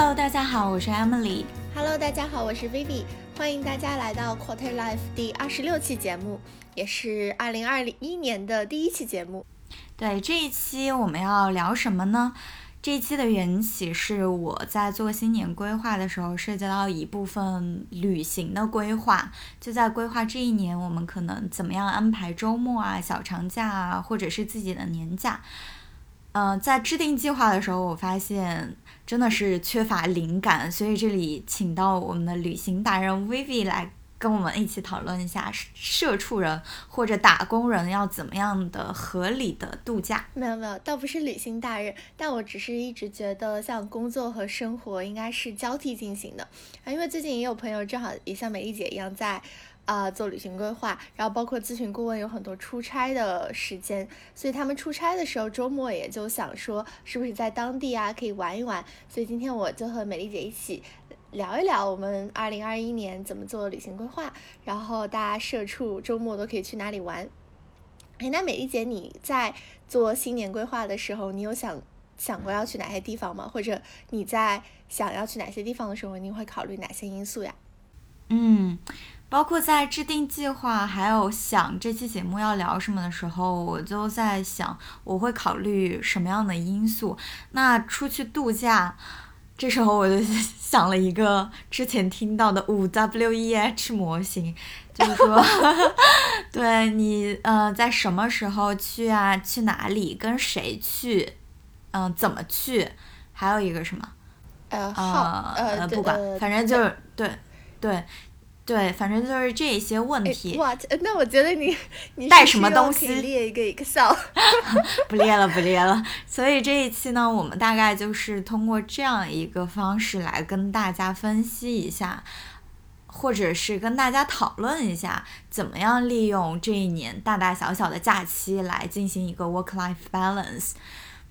Hello，大家好，我是 Emily。Hello，大家好，我是 Vivi。欢迎大家来到 Quarter Life 第二十六期节目，也是二零二一年的第一期节目。对，这一期我们要聊什么呢？这一期的缘起是我在做新年规划的时候，涉及到一部分旅行的规划。就在规划这一年，我们可能怎么样安排周末啊、小长假啊，或者是自己的年假。嗯，在制定计划的时候，我发现真的是缺乏灵感，所以这里请到我们的旅行达人 Vivi 来。跟我们一起讨论一下，社畜人或者打工人要怎么样的合理的度假？没有没有，倒不是旅行达人，但我只是一直觉得，像工作和生活应该是交替进行的啊。因为最近也有朋友正好也像美丽姐一样在啊做旅行规划，然后包括咨询顾问有很多出差的时间，所以他们出差的时候周末也就想说，是不是在当地啊可以玩一玩？所以今天我就和美丽姐一起。聊一聊我们二零二一年怎么做旅行规划，然后大家社畜周末都可以去哪里玩？哎，那美丽姐你在做新年规划的时候，你有想想过要去哪些地方吗？或者你在想要去哪些地方的时候，你会考虑哪些因素呀？嗯，包括在制定计划，还有想这期节目要聊什么的时候，我就在想我会考虑什么样的因素。那出去度假。这时候我就 想了一个之前听到的五 W E H 模型，就是说，对你呃在什么时候去啊？去哪里？跟谁去？嗯，怎么去？还有一个什么？呃，呃，不管，反正就是对，对。对，反正就是这些问题。哇，那我觉得你你带什么东西？列一个 Excel。不列了，不列了。所以这一期呢，我们大概就是通过这样一个方式来跟大家分析一下，或者是跟大家讨论一下，怎么样利用这一年大大小小的假期来进行一个 work-life balance。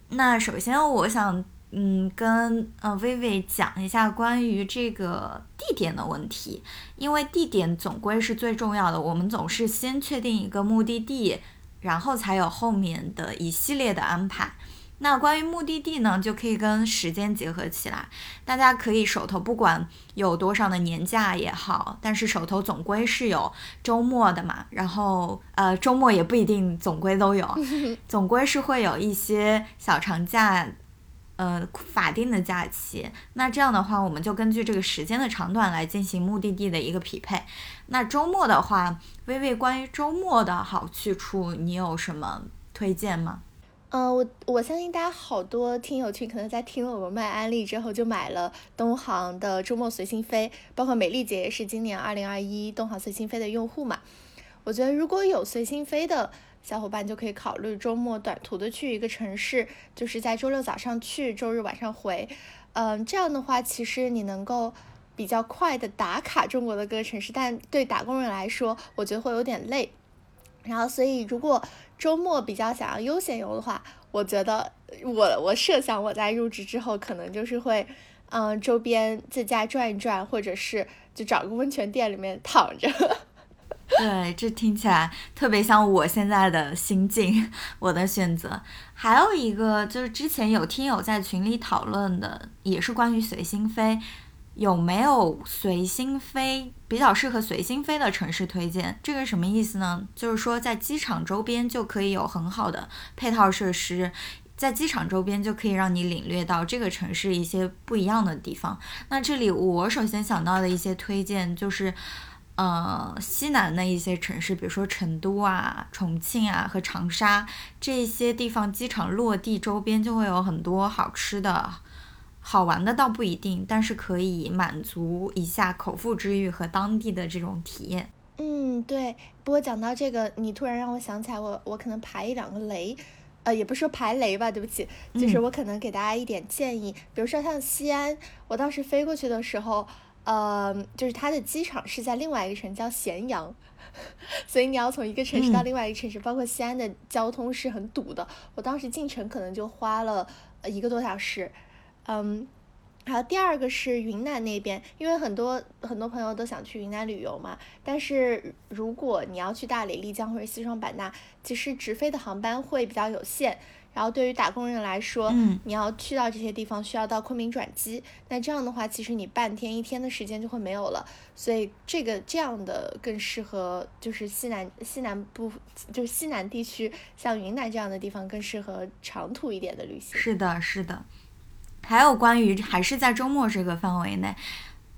那首先，我想。嗯，跟呃薇薇讲一下关于这个地点的问题，因为地点总归是最重要的。我们总是先确定一个目的地，然后才有后面的一系列的安排。那关于目的地呢，就可以跟时间结合起来。大家可以手头不管有多少的年假也好，但是手头总归是有周末的嘛。然后呃，周末也不一定总归都有，总归是会有一些小长假。呃，法定的假期，那这样的话，我们就根据这个时间的长短来进行目的地的一个匹配。那周末的话，微微关于周末的好去处，你有什么推荐吗？嗯，我我相信大家好多听友群可能在听了我们卖安利之后，就买了东航的周末随心飞，包括美丽姐也是今年二零二一东航随心飞的用户嘛。我觉得如果有随心飞的。小伙伴就可以考虑周末短途的去一个城市，就是在周六早上去，周日晚上回。嗯，这样的话，其实你能够比较快的打卡中国的各个城市，但对打工人来说，我觉得会有点累。然后，所以如果周末比较想要悠闲游的话，我觉得我我设想我在入职之后，可能就是会，嗯，周边自驾转一转，或者是就找个温泉店里面躺着。对，这听起来特别像我现在的心境，我的选择。还有一个就是之前有听友在群里讨论的，也是关于随心飞，有没有随心飞比较适合随心飞的城市推荐？这个什么意思呢？就是说在机场周边就可以有很好的配套设施，在机场周边就可以让你领略到这个城市一些不一样的地方。那这里我首先想到的一些推荐就是。呃，西南的一些城市，比如说成都啊、重庆啊和长沙这些地方，机场落地周边就会有很多好吃的、好玩的，倒不一定，但是可以满足一下口腹之欲和当地的这种体验。嗯，对。不过讲到这个，你突然让我想起来，我我可能排一两个雷，呃，也不是说排雷吧，对不起，就是我可能给大家一点建议，比如说像西安，我当时飞过去的时候。呃，就是它的机场是在另外一个城叫咸阳，所以你要从一个城市到另外一个城市，包括西安的交通是很堵的。我当时进城可能就花了一个多小时。嗯，还有第二个是云南那边，因为很多很多朋友都想去云南旅游嘛。但是如果你要去大理、丽江或者西双版纳，其实直飞的航班会比较有限。然后对于打工人来说，嗯你要去到这些地方需要到昆明转机，那这样的话，其实你半天一天的时间就会没有了。所以这个这样的更适合就是西南西南部，就是西南地区，像云南这样的地方更适合长途一点的旅行。是的，是的。还有关于还是在周末这个范围内，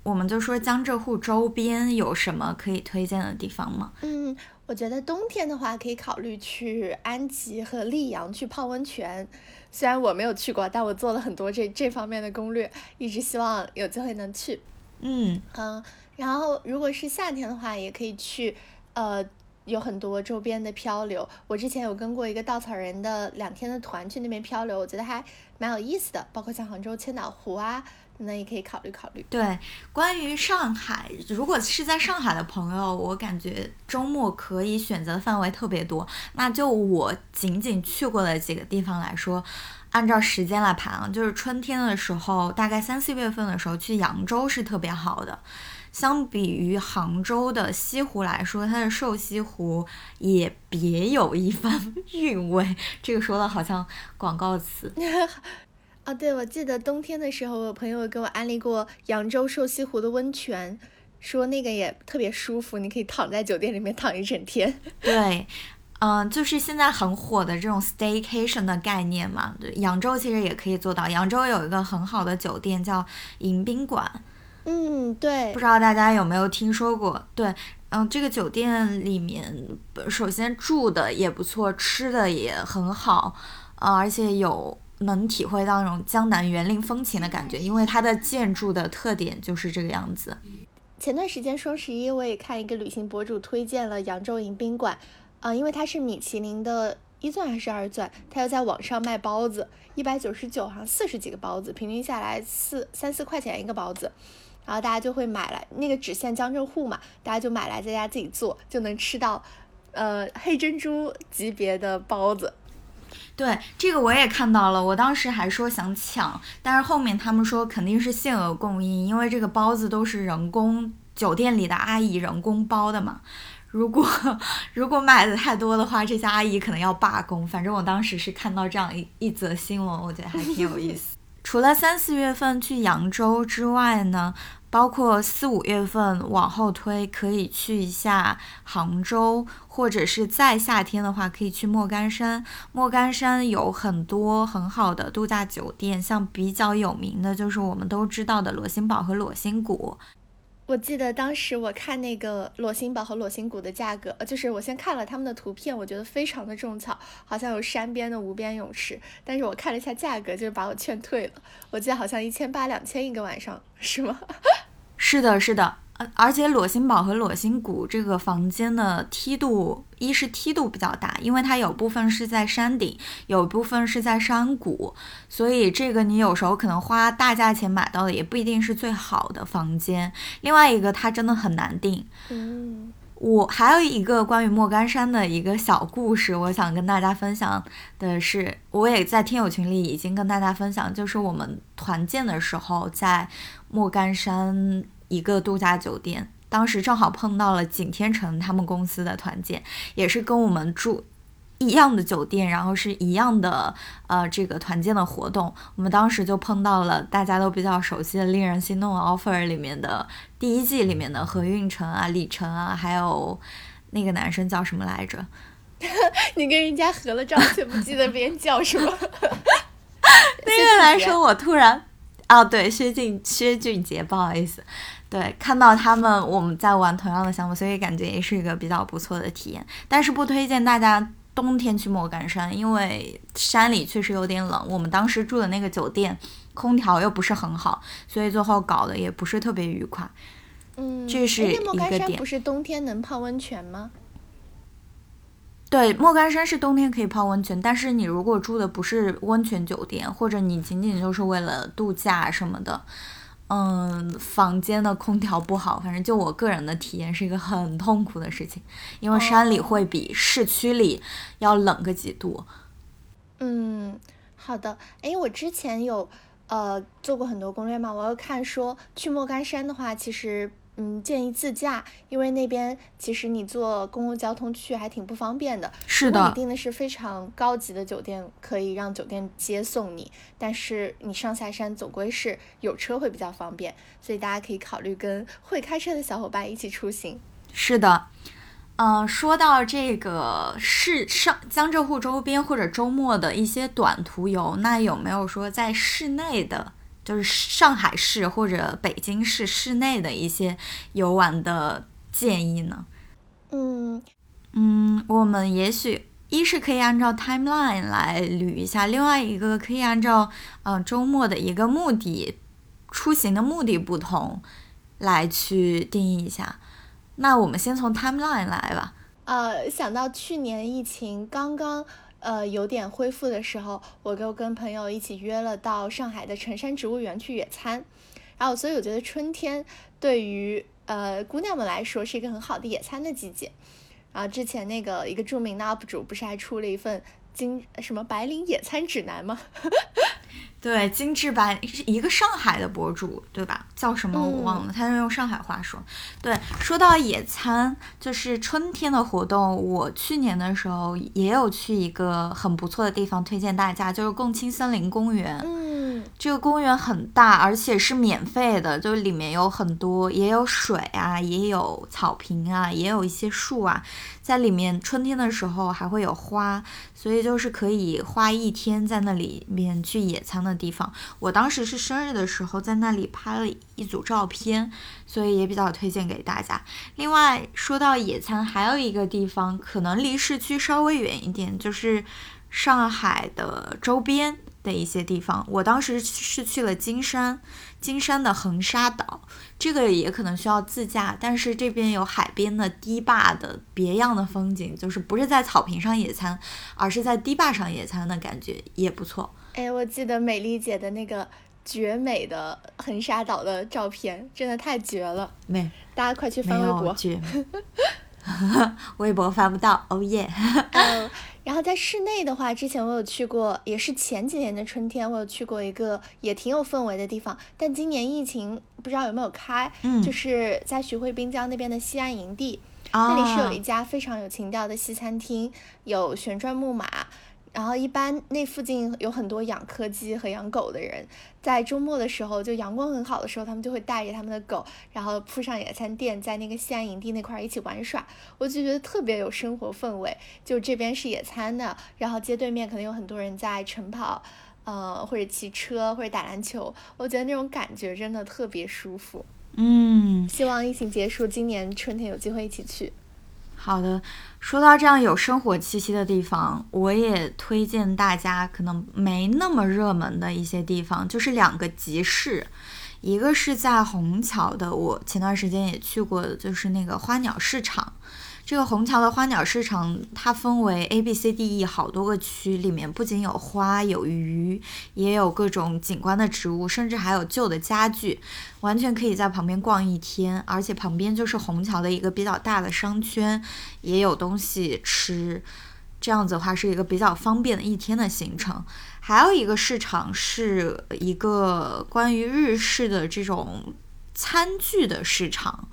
我们就说江浙沪周边有什么可以推荐的地方吗？嗯，我觉得冬天的话可以考虑去安吉和溧阳去泡温泉。虽然我没有去过，但我做了很多这这方面的攻略，一直希望有机会能去。嗯嗯，然后如果是夏天的话，也可以去，呃，有很多周边的漂流。我之前有跟过一个稻草人的两天的团去那边漂流，我觉得还蛮有意思的。包括像杭州千岛湖啊，那也可以考虑考虑。对，关于上海，如果是在上海的朋友，我感觉周末可以选择的范围特别多。那就我仅仅去过的几个地方来说，按照时间来排啊，就是春天的时候，大概三四月份的时候去扬州是特别好的。相比于杭州的西湖来说，它的瘦西湖也别有一番 韵味。这个说的好像广告词。啊，对，我记得冬天的时候，我朋友给我安利过扬州瘦西湖的温泉，说那个也特别舒服，你可以躺在酒店里面躺一整天。对，嗯、就是现在很火的这种 staycation 的概念嘛，对扬州其实也可以做到。扬州有一个很好的酒店叫迎宾馆，嗯，对不，知道大家有没有听说过？对，嗯，这个酒店里面，呃首先住的也不错，吃的也很好，呃，而且有能体会到那种江南园林风情的感觉，因为它的建筑的特点就是这个样子。前段时间双十一，我也看一个旅行博主推荐了扬州迎宾馆，啊、因为它是米其林的一钻还是二钻，他又在网上卖包子，一百九十九，好像四十几个包子，平均下来四三四块钱一个包子，然后大家就会买来，那个只限江浙沪嘛，大家就买来在家自己做，就能吃到，呃，黑珍珠级别的包子。对，这个我也看到了，我当时还说想抢，但是后面他们说肯定是限额供应，因为这个包子都是人工酒店里的阿姨人工包的嘛。如果如果买的太多的话，这些阿姨可能要罢工。反正我当时是看到这样一一则新闻，我觉得还挺有意思。除了三四月份去扬州之外呢，包括四五月份往后推，可以去一下杭州，或者是在夏天的话，可以去莫干山。莫干山有很多很好的度假酒店，像比较有名的就是我们都知道的罗星堡和裸心谷。我记得当时我看那个裸心宝和裸心谷的价格，就是我先看了他们的图片，我觉得非常的种草，好像有山边的无边泳池，但是我看了一下价格，就是把我劝退了。我记得好像一千八两千一个晚上，是吗？是的，是的，而且裸心堡和裸心谷这个房间的梯度，一是梯度比较大，因为它有部分是在山顶，有部分是在山谷，所以这个你有时候可能花大价钱买到的也不一定是最好的房间。另外一个，它真的很难定。嗯，我还有一个关于莫干山的一个小故事，我想跟大家分享的是，我也在听友群里已经跟大家分享，就是我们团建的时候在莫干山一个度假酒店，当时正好碰到了景天成他们公司的团建，也是跟我们住。一样的酒店，然后是一样的呃这个团建的活动，我们当时就碰到了大家都比较熟悉的《令人心动的 offer》里面的第一季里面的何运晨啊、李晨啊，还有那个男生叫什么来着？你跟人家合了照，却不记得别人叫什么。那个男生我突然，哦对，薛俊薛俊杰，不好意思，对，看到他们我们在玩同样的项目，所以感觉也是一个比较不错的体验，但是不推荐大家。冬天去莫干山，因为山里确实有点冷。我们当时住的那个酒店，空调又不是很好，所以最后搞得也不是特别愉快。嗯，这是莫一个点干山不是冬天能泡温泉吗？对，莫干山是冬天可以泡温泉，但是你如果住的不是温泉酒店，或者你仅仅就是为了度假什么的，嗯，房间的空调不好，反正就我个人的体验是一个很痛苦的事情，因为山里会比市区里要冷个几度。嗯，好的。哎，我之前有呃做过很多攻略嘛，我有看说去莫干山的话，其实嗯，建议自驾，因为那边其实你坐公共交通去还挺不方便的。是的。你订的是非常高级的酒店，可以让酒店接送你，但是你上下山总归是有车会比较方便，所以大家可以考虑跟会开车的小伙伴一起出行。是的，嗯，说到这个市上江浙沪周边或者周末的一些短途游，那有没有说在市内的？就是上海市或者北京市市内的一些游玩的建议呢？嗯嗯，我们也许一是可以按照 timeline 来捋一下，另外一个可以按照嗯周末的一个目的、出行的目的不同来去定义一下。那我们先从 timeline 来吧。呃，想到去年疫情刚刚。呃，有点恢复的时候，我就跟朋友一起约了到上海的辰山植物园去野餐。然后，所以我觉得春天对于呃姑娘们来说是一个很好的野餐的季节。然后之前那个一个著名的 UP 主不是还出了一份金什么白领野餐指南吗？对，精致版是一个上海的博主，对吧？叫什么我忘了，他是用上海话说。对，说到野餐，就是春天的活动，我去年的时候也有去一个很不错的地方，推荐大家，就是共青森林公园。嗯，这个公园很大，而且是免费的，就里面有很多，也有水啊，也有草坪啊，也有一些树啊。在里面，春天的时候还会有花，所以就是可以花一天在那里面去野餐的地方。我当时是生日的时候在那里拍了一组照片，所以也比较推荐给大家。另外说到野餐，还有一个地方可能离市区稍微远一点，就是上海的周边。的一些地方，我当时是去了金山，金山的横沙岛，这个也可能需要自驾，但是这边有海边的堤坝的别样的风景，就是不是在草坪上野餐，而是在堤坝上野餐的感觉也不错。哎，我记得美丽姐的那个绝美的横沙岛的照片，真的太绝了，美，大家快去翻微博，绝，微博翻不到，哦耶。然后在室内的话，之前我有去过，也是前几年的春天，我有去过一个也挺有氛围的地方。但今年疫情不知道有没有开，就是在徐汇滨江那边的西安营地，那里是有一家非常有情调的西餐厅，有旋转木马。然后一般那附近有很多养柯基和养狗的人，在周末的时候，就阳光很好的时候，他们就会带着他们的狗，然后铺上野餐垫，在那个西安营地那块儿一起玩耍，我就觉得特别有生活氛围。就这边是野餐的，然后街对面可能有很多人在晨跑，呃，或者骑车或者打篮球，我觉得那种感觉真的特别舒服。嗯，希望疫情结束，今年春天有机会一起去。好的，说到这样有生活气息的地方，我也推荐大家可能没那么热门的一些地方，就是两个集市，一个是在虹桥的，我前段时间也去过，就是那个花鸟市场。这个虹桥的花鸟市场，它分为 A、B、C、D、E 好多个区，里面不仅有花、有鱼，也有各种景观的植物，甚至还有旧的家具，完全可以在旁边逛一天。而且旁边就是虹桥的一个比较大的商圈，也有东西吃，这样子的话是一个比较方便的一天的行程。还有一个市场是一个关于日式的这种餐具的市场。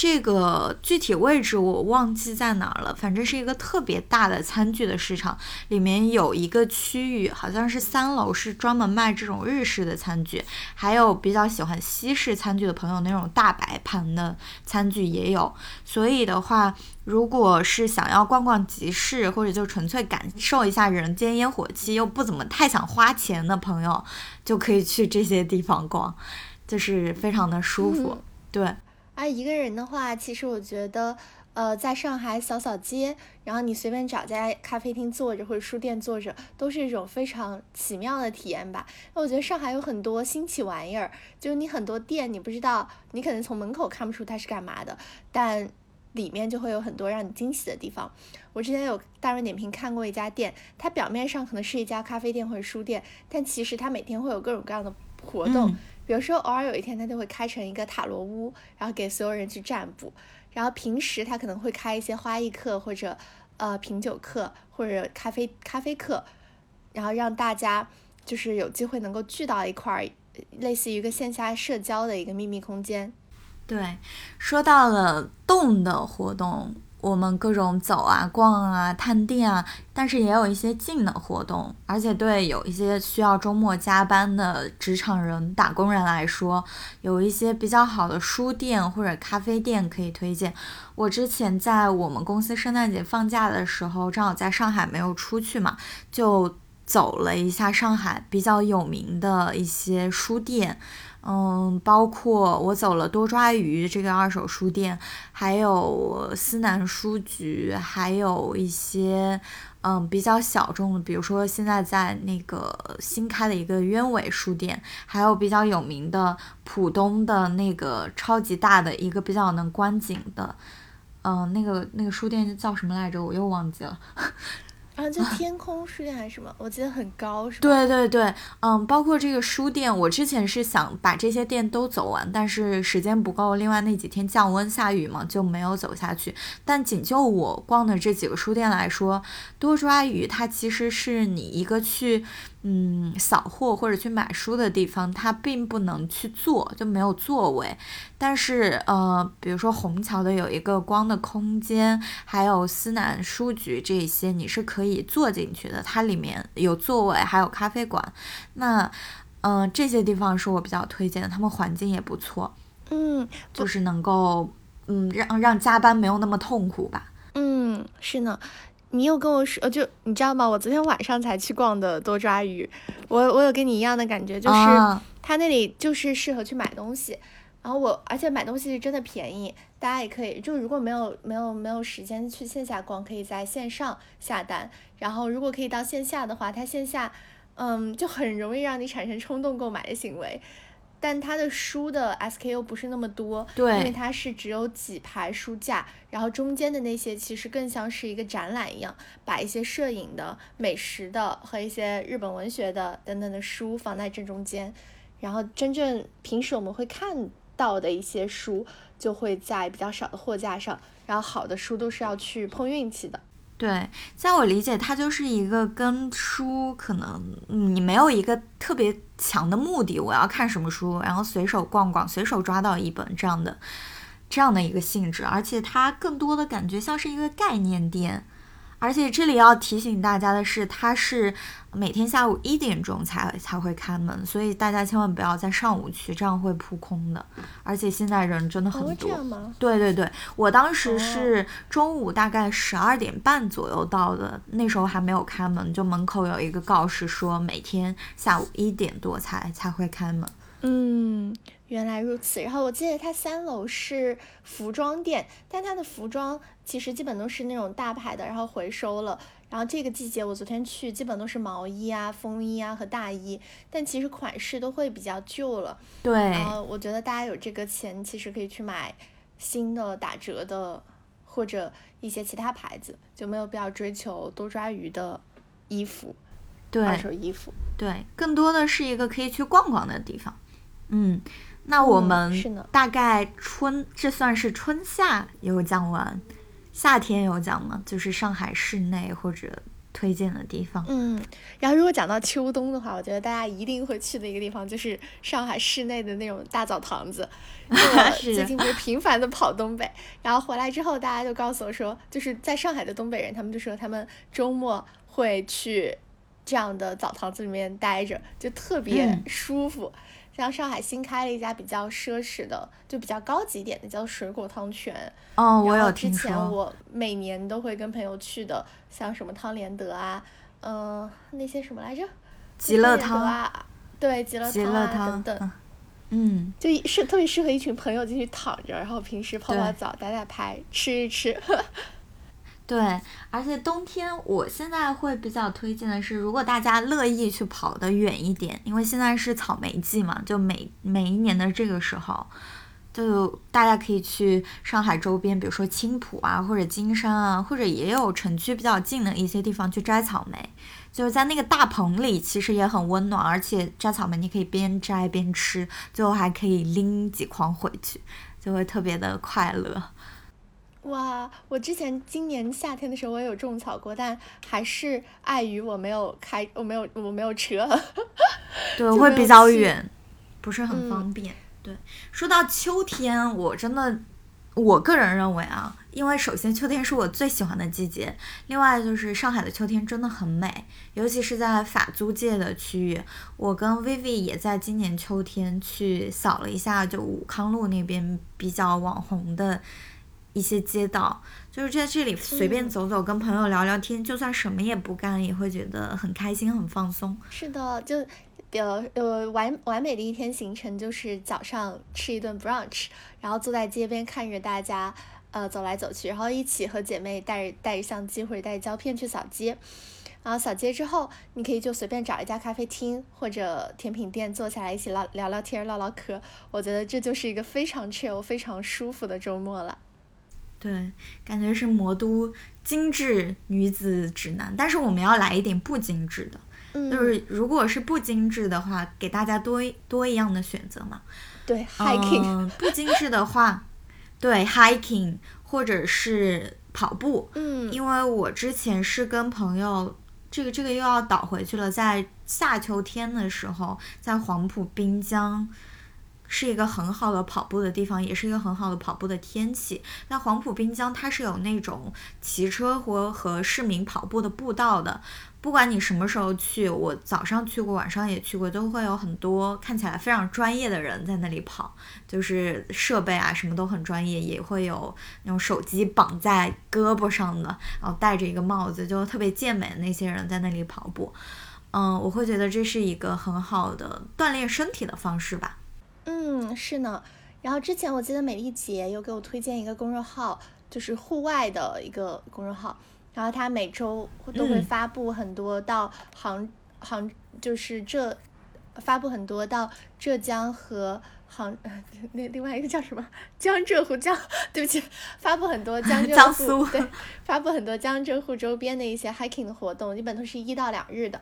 这个具体位置我忘记在哪儿了，反正是一个特别大的餐具的市场，里面有一个区域，好像是三楼，是专门卖这种日式的餐具，还有比较喜欢西式餐具的朋友，那种大白盘的餐具也有。所以的话，如果是想要逛逛集市，或者就纯粹感受一下人间烟火气，又不怎么太想花钱的朋友，就可以去这些地方逛，就是非常的舒服，对。而一个人的话，其实我觉得，呃，在上海扫扫街，然后你随便找家咖啡厅坐着或者书店坐着，都是一种非常奇妙的体验吧。那我觉得上海有很多新奇玩意儿，就是你很多店你不知道，你可能从门口看不出它是干嘛的，但里面就会有很多让你惊喜的地方。我之前有大众点评看过一家店，它表面上可能是一家咖啡店或者书店，但其实它每天会有各种各样的活动。比如说，偶尔有一天，他就会开成一个塔罗屋，然后给所有人去占卜。然后平时他可能会开一些花艺课，或者呃品酒课，或者咖啡咖啡课，然后让大家就是有机会能够聚到一块儿，类似于一个线下社交的一个秘密空间。对，说到了动的活动。我们各种走啊、逛啊、探店啊，但是也有一些静的活动，而且对有一些需要周末加班的职场人、打工人来说，有一些比较好的书店或者咖啡店可以推荐。我之前在我们公司圣诞节放假的时候，正好在上海没有出去嘛，就走了一下上海比较有名的一些书店。嗯，包括我走了多抓鱼这个二手书店，还有思南书局，还有一些嗯比较小众的，比如说现在在那个新开的一个鸢尾书店，还有比较有名的浦东的那个超级大的一个比较能观景的，嗯，那个那个书店叫什么来着？我又忘记了。啊，就天空书店还是什么？我记得很高，是吧？对对对，嗯，包括这个书店，我之前是想把这些店都走完，但是时间不够，另外那几天降温下雨嘛，就没有走下去。但仅就我逛的这几个书店来说，多抓鱼它其实是你一个去。嗯，扫货或者去买书的地方，它并不能去坐，就没有座位。但是，呃，比如说虹桥的有一个光的空间，还有思南书局这些，你是可以坐进去的，它里面有座位，还有咖啡馆。那，嗯，这些地方是我比较推荐的，他们环境也不错。嗯，就是能够，嗯，让让加班没有那么痛苦吧。嗯，是呢。你有跟我说，就你知道吗？我昨天晚上才去逛的多抓鱼，我我有跟你一样的感觉，就是它那里就是适合去买东西，然后我而且买东西是真的便宜，大家也可以，就如果没有没有没有时间去线下逛，可以在线上下单，然后如果可以到线下的话，它线下嗯就很容易让你产生冲动购买的行为。但它的书的 SKU 不是那么多，对，因为它是只有几排书架，然后中间的那些其实更像是一个展览一样，把一些摄影的、美食的和一些日本文学的等等的书放在正中间，然后真正平时我们会看到的一些书就会在比较少的货架上，然后好的书都是要去碰运气的。对，在我理解，它就是一个跟书可能你没有一个特别强的目的，我要看什么书，然后随手逛逛，随手抓到一本这样的这样的一个性质，而且它更多的感觉像是一个概念店。而且这里要提醒大家的是，它是每天下午一点钟才才会开门，所以大家千万不要在上午去，这样会扑空的。而且现在人真的很多。对对对，我当时是中午大概十二点半左右到的，那时候还没有开门，就门口有一个告示说每天下午一点多才才会开门。嗯。原来如此，然后我记得它三楼是服装店，但它的服装其实基本都是那种大牌的，然后回收了。然后这个季节我昨天去，基本都是毛衣啊、风衣啊和大衣，但其实款式都会比较旧了。对。然后我觉得大家有这个钱，其实可以去买新的打折的，或者一些其他牌子，就没有必要追求多抓鱼的衣服，二手衣服。对，更多的是一个可以去逛逛的地方。嗯。那我们大概春，这算是春夏有讲完，夏天有讲吗？就是上海市内或者推荐的地方。嗯，然后如果讲到秋冬的话，我觉得大家一定会去的一个地方就是上海市内的那种大澡堂子。我最近不是频繁的跑东北，然后回来之后，大家就告诉我说，就是在上海的东北人，他们就说他们周末会去这样的澡堂子里面待着，就特别舒服。像上海新开了一家比较奢侈的，就比较高级点的，叫水果汤泉。哦，我有听说。之前我每年都会跟朋友去的，像什么汤连德啊，嗯，那些什么来着？极乐汤啊，对，极乐汤啊等等。嗯，就是特别适合一群朋友进去躺着，然后平时泡泡澡、打打牌、吃一吃。对，而且冬天我现在会比较推荐的是，如果大家乐意去跑得远一点，因为现在是草莓季嘛，就每每一年的这个时候，就大家可以去上海周边，比如说青浦啊，或者金山啊，或者也有城区比较近的一些地方去摘草莓，就是在那个大棚里，其实也很温暖，而且摘草莓你可以边摘边吃，最后还可以拎几筐回去，就会特别的快乐。哇，我之前今年夏天的时候我也有种草过，但还是碍于我没有开，我没有我没有车，对，会比较远，不是很方便。对，说到秋天，我真的，我个人认为啊，因为首先秋天是我最喜欢的季节，另外就是上海的秋天真的很美，尤其是在法租界的区域。我跟 Vivi 也在今年秋天去扫了一下，就武康路那边比较网红的一些街道，就是在这里随便走走，跟朋友聊聊天，就算什么也不干，也会觉得很开心、很放松。是的，就。呃呃，完完美的一天行程就是早上吃一顿 brunch，然后坐在街边看着大家呃走来走去，然后一起和姐妹带着带着相机或者带着胶片去扫街，然后扫街之后，你可以就随便找一家咖啡厅或者甜品店坐下来一起唠聊聊天唠唠嗑，我觉得这就是一个非常 chill 非常舒服的周末了。对，感觉是魔都精致女子指南，但是我们要来一点不精致的。就是如果是不精致的话，给大家多多一样的选择嘛。对，hiking。不精致的话，对 hiking 或者是跑步。嗯。因为我之前是跟朋友，这个这个又要倒回去了，在夏秋天的时候，在黄埔滨江。是一个很好的跑步的地方，也是一个很好的跑步的天气。那黄浦滨江它是有那种骑车或和市民跑步的步道的，不管你什么时候去，我早上去过，晚上也去过，都会有很多看起来非常专业的人在那里跑，就是设备啊什么都很专业，也会有那种手机绑在胳膊上的，然后戴着一个帽子就特别健美的那些人在那里跑步。嗯，我会觉得这是一个很好的锻炼身体的方式吧。嗯，是呢。然后之前我记得美丽姐有给我推荐一个公众号，就是户外的一个公众号。然后他每周都会发布很多到杭杭，就是浙发布很多到浙江和杭 那另外一个叫什么江浙沪江，对不起，发布很多江浙沪对，发布很多江浙沪周边的一些 hiking 的活动，基本都是一到两日的。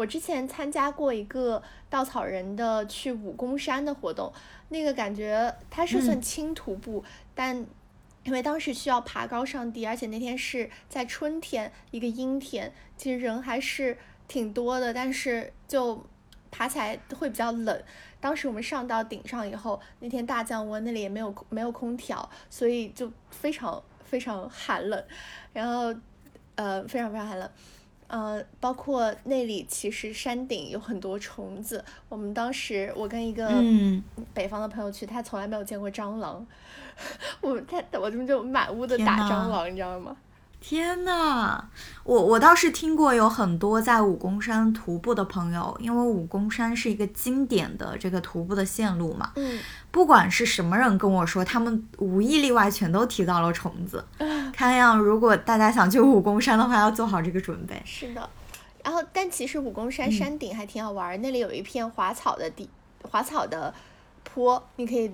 我之前参加过一个稻草人的去武功山的活动，那个感觉它是算轻徒步，但因为当时需要爬高上低，而且那天是在春天，一个阴天，其实人还是挺多的，但是就爬起来会比较冷。当时我们上到顶上以后，那天大降温，那里也没有没有空调，所以就非常非常寒冷，然后呃非常非常寒冷。呃，包括那里其实山顶有很多虫子。我们当时我跟一个北方的朋友去，他从来没有见过蟑螂，我他我们就满屋的打蟑螂，你知道吗？天呐，我我倒是听过有很多在武功山徒步的朋友，因为武功山是一个经典的这个徒步的线路嘛。嗯。不管是什么人跟我说，他们无一例外全都提到了虫子。看样，如果大家想去武功山的话，要做好这个准备。是的。然后，但其实武功山山顶还挺好玩，那里有一片滑草的地，滑草的坡，你可以。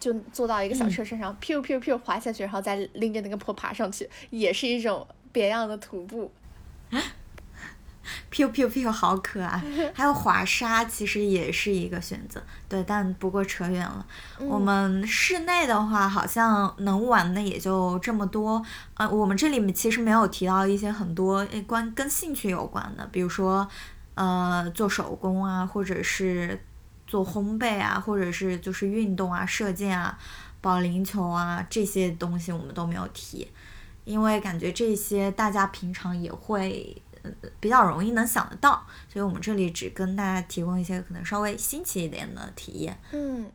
就坐到一个小车身上，噗噗噗滑下去，然后再拎着那个坡爬上去，也是一种别样的徒步。噗噗噗，好可爱！还有滑沙，其实也是一个选择。对，但不过扯远了。我们室内的话，好像能玩的也就这么多。呃，我们这里面其实没有提到一些很多关跟兴趣有关的，比如说呃做手工啊，或者是。做烘焙啊，或者是就是运动啊、射箭啊、保龄球啊这些东西，我们都没有提，因为感觉这些大家平常也会比较容易能想得到，所以我们这里只跟大家提供一些可能稍微新奇一点的体验。嗯，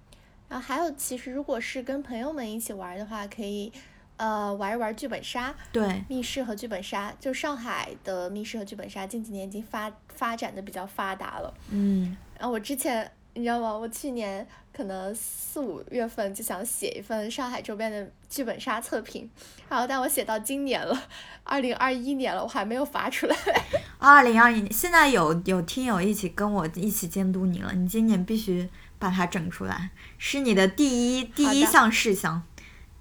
然后还有，其实如果是跟朋友们一起玩的话，可以呃玩一玩剧本杀，对，密室和剧本杀，就上海的密室和剧本杀近几年已经发发展的比较发达了。嗯，然后我之前。你知道吗？我去年可能四五月份就想写一份上海周边的剧本杀测评，然后但我写到今年了，二零二一年了，我还没有发出来。二零二一年，现在有有听友一起跟我一起监督你了，你今年必须把它整出来，是你的第一第一项事项，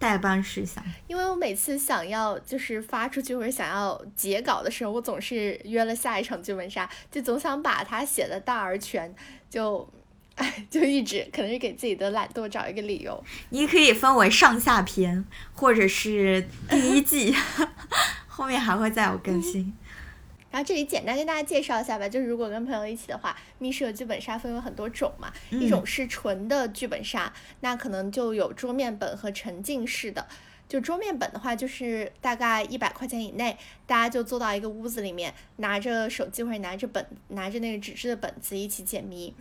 代办事项。因为我每次想要就是发出去或者想要截稿的时候，我总是约了下一场剧本杀，就总想把它写的大而全，就。哎，就一直可能是给自己的懒惰找一个理由。你可以分为上下篇，或者是第一季，后面还会再有更新。然后这里简单跟大家介绍一下吧，就是如果跟朋友一起的话，密室的剧本杀分为很多种嘛，一种是纯的剧本杀，那可能就有桌面本和沉浸式的。就桌面本的话，就是大概一百块钱以内，大家就坐到一个屋子里面，拿着手机或者拿着本，拿着那个纸质的本子一起解谜。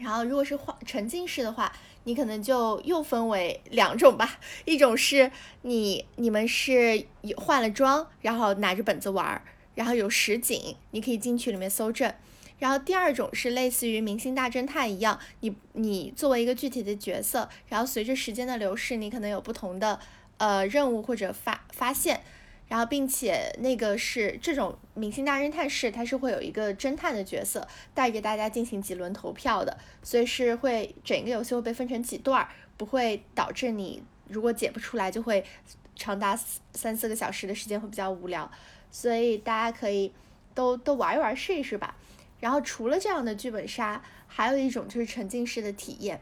然后如果是换沉浸式的话，你可能就又分为两种吧，一种是你你们是换了装，然后拿着本子玩儿，然后有实景，你可以进去里面搜证。然后第二种是类似于明星大侦探一样，你你作为一个具体的角色，然后随着时间的流逝，你可能有不同的。呃，任务或者发发现，然后并且那个是这种明星大侦探是，它是会有一个侦探的角色带着大家进行几轮投票的，所以是会整个游戏会被分成几段儿，不会导致你如果解不出来就会长达三四个小时的时间会比较无聊，所以大家可以都都玩一玩试一试吧。然后除了这样的剧本杀，还有一种就是沉浸式的体验。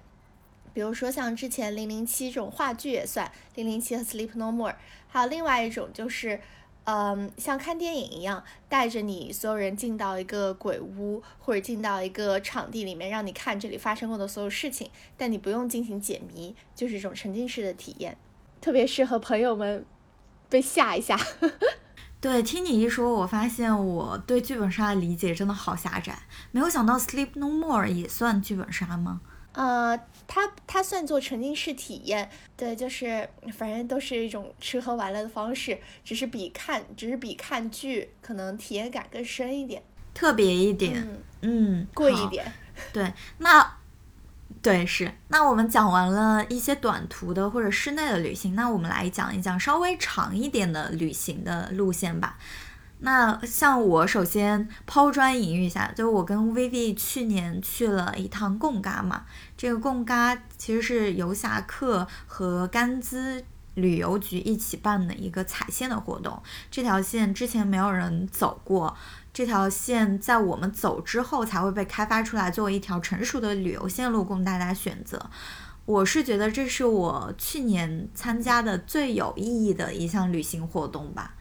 比如说像之前零零七这种话剧也算，零零七和 Sleep No More，还有另外一种就是，嗯，像看电影一样，带着你所有人进到一个鬼屋或者进到一个场地里面，让你看这里发生过的所有事情，但你不用进行解谜，就是一种沉浸式的体验，特别适合朋友们被吓一下。对，听你一说，我发现我对剧本杀的理解真的好狭窄，没有想到 Sleep No More 也算剧本杀吗？呃，它它算作沉浸式体验，对，就是反正都是一种吃喝玩乐的方式，只是比看，只是比看剧可能体验感更深一点，特别一点，嗯，贵一点，对，那对是，那我们讲完了一些短途的或者室内的旅行，那我们来讲一讲稍微长一点的旅行的路线吧。那像我首先抛砖引玉一下，就我跟 Vivi 去年去了一趟贡嘎嘛，这个贡嘎其实是游侠客和甘孜旅游局一起办的一个踩线的活动。这条线之前没有人走过，这条线在我们走之后才会被开发出来，作为一条成熟的旅游线路供大家选择。我是觉得这是我去年参加的最有意义的一项旅行活动吧。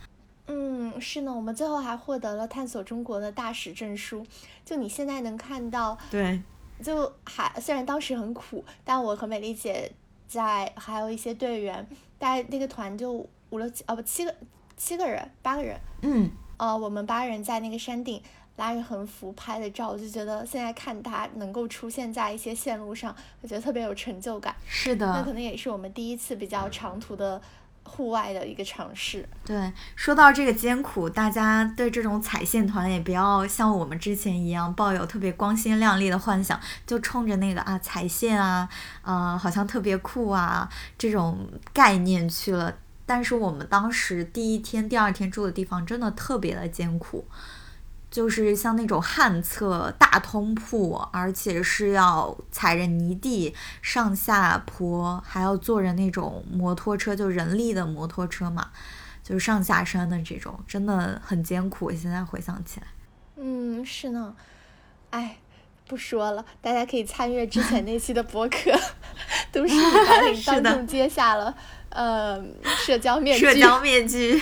嗯，是呢，我们最后还获得了探索中国的大使证书。就你现在能看到，对，就还虽然当时很苦，但我和美丽姐在，还有一些队员，大概那个团就五六七哦不七个七个人八个人，嗯，呃，我们八人在那个山顶拉着横幅拍的照，我就觉得现在看它能够出现在一些线路上，我觉得特别有成就感。是的，那可能也是我们第一次比较长途的。户外的一个尝试。对，说到这个艰苦，大家对这种踩线团也不要像我们之前一样抱有特别光鲜亮丽的幻想，就冲着那个啊踩线啊，呃，好像特别酷啊这种概念去了。但是我们当时第一天、第二天住的地方真的特别的艰苦。就是像那种旱厕大通铺，而且是要踩着泥地上下坡，还要坐着那种摩托车，就人力的摩托车嘛，就是上下山的这种，真的很艰苦。现在回想起来，嗯，是呢，哎，不说了，大家可以参阅之前那期的博客，都是白 领当众揭下了呃社交面具，社交面具，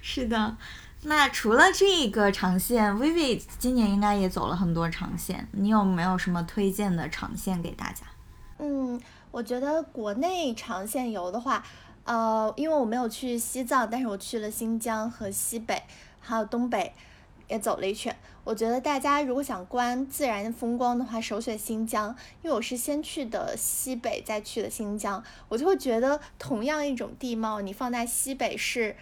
是的。那除了这个长线，Vivi 今年应该也走了很多长线，你有没有什么推荐的长线给大家？嗯，我觉得国内长线游的话，呃，因为我没有去西藏，但是我去了新疆和西北，还有东北，也走了一圈。我觉得大家如果想观自然风光的话，首选新疆，因为我是先去的西北，再去的新疆，我就会觉得同样一种地貌，你放在西北是。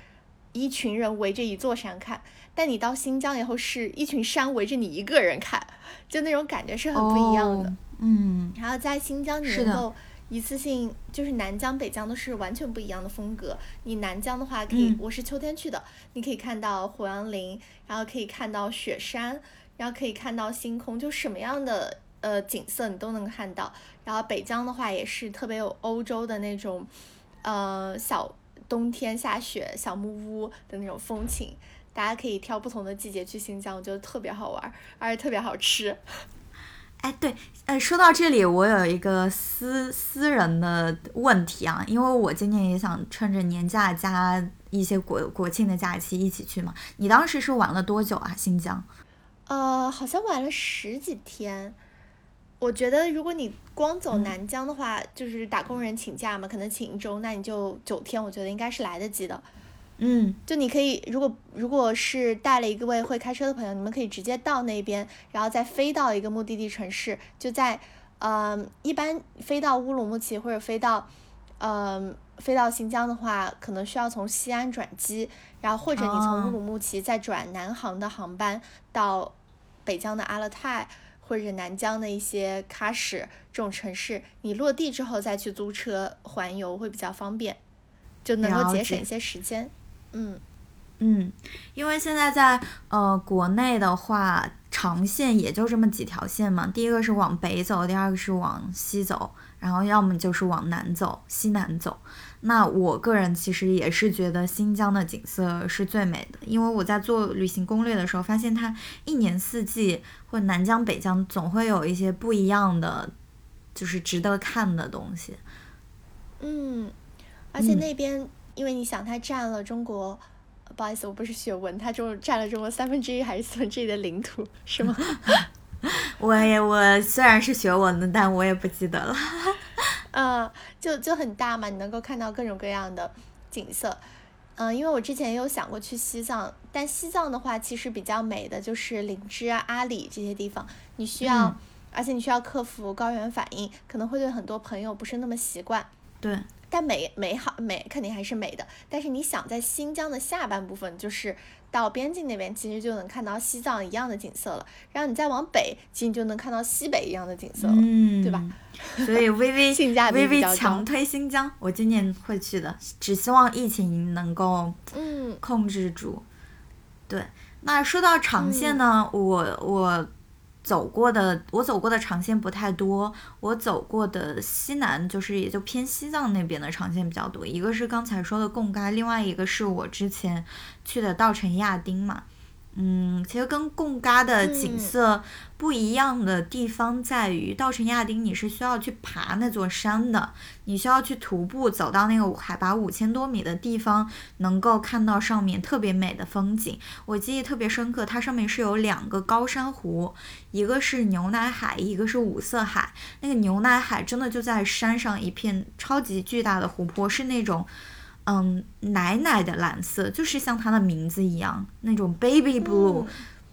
一群人围着一座山看，但你到新疆以后是一群山围着你一个人看，就那种感觉是很不一样的。嗯，然后在新疆你能够一次性，就是南疆北疆都是完全不一样的风格。你南疆的话可以，我是秋天去的，你可以看到胡杨林，然后可以看到雪山，然后可以看到星空，就什么样的呃景色你都能看到。然后北疆的话也是特别有欧洲的那种呃小。冬天下雪小木屋的那种风情，大家可以挑不同的季节去新疆，我觉得特别好玩，而且特别好吃。哎，对，呃，说到这里，我有一个私私人的问题啊，因为我今年也想趁着年假加一些国国庆的假期一起去嘛。你当时是玩了多久啊？新疆？呃，好像玩了十几天。我觉得如果你光走南疆的话，就是打工人请假嘛，可能请一周，那你就九天，我觉得应该是来得及的。嗯，就你可以，如果如果是带了一个位会开车的朋友，你们可以直接到那边，然后再飞到一个目的地城市，就在，呃，一般飞到乌鲁木齐或者飞到，呃，飞到新疆的话，可能需要从西安转机，然后或者你从乌鲁木齐再转南航的航班到北疆的阿勒泰。或者南疆的一些喀什这种城市，你落地之后再去租车环游会比较方便，就能够节省一些时间。嗯嗯，因为现在在呃国内的话，长线也就这么几条线嘛。第一个是往北走，第二个是往西走，然后要么就是往南走，西南走。那我个人其实也是觉得新疆的景色是最美的，因为我在做旅行攻略的时候发现，它一年四季或南疆北疆总会有一些不一样的，就是值得看的东西。嗯，而且那边，因为你想，它占了中国，不好意思，我不是学文，它就占了中国三分之一还是四分之一的领土，是吗？我也我虽然是学文的，但我也不记得了。嗯，就就很大嘛，你能够看到各种各样的景色。嗯，因为我之前也有想过去西藏，但西藏的话其实比较美的就是林芝啊、阿里这些地方，你需要，而且你需要克服高原反应，可能会对很多朋友不是那么习惯。对。但美美好美肯定还是美的，但是你想在新疆的下半部分，就是到边境那边，其实就能看到西藏一样的景色了。然后你再往北，其实你就能看到西北一样的景色了，嗯对吧？所以微微 性价比比较强推新疆，我今年会去的，只希望疫情能够嗯控制住。对，那说到长线呢，我我。走过的我走过的长线不太多，我走过的西南就是也就偏西藏那边的长线比较多，一个是刚才说的贡嘎，另外一个是我之前去的稻城亚丁嘛。嗯，其实跟贡嘎的景色不一样的地方在于，稻城亚丁你是需要去爬那座山的，你需要去徒步走到那个海拔五千多米的地方，能够看到上面特别美的风景。我记忆特别深刻，它上面是有两个高山湖，一个是牛奶海，一个是五色海。那个牛奶海真的就在山上一片超级巨大的湖泊，是那种。嗯，奶奶的蓝色就是像它的名字一样，那种 baby blue，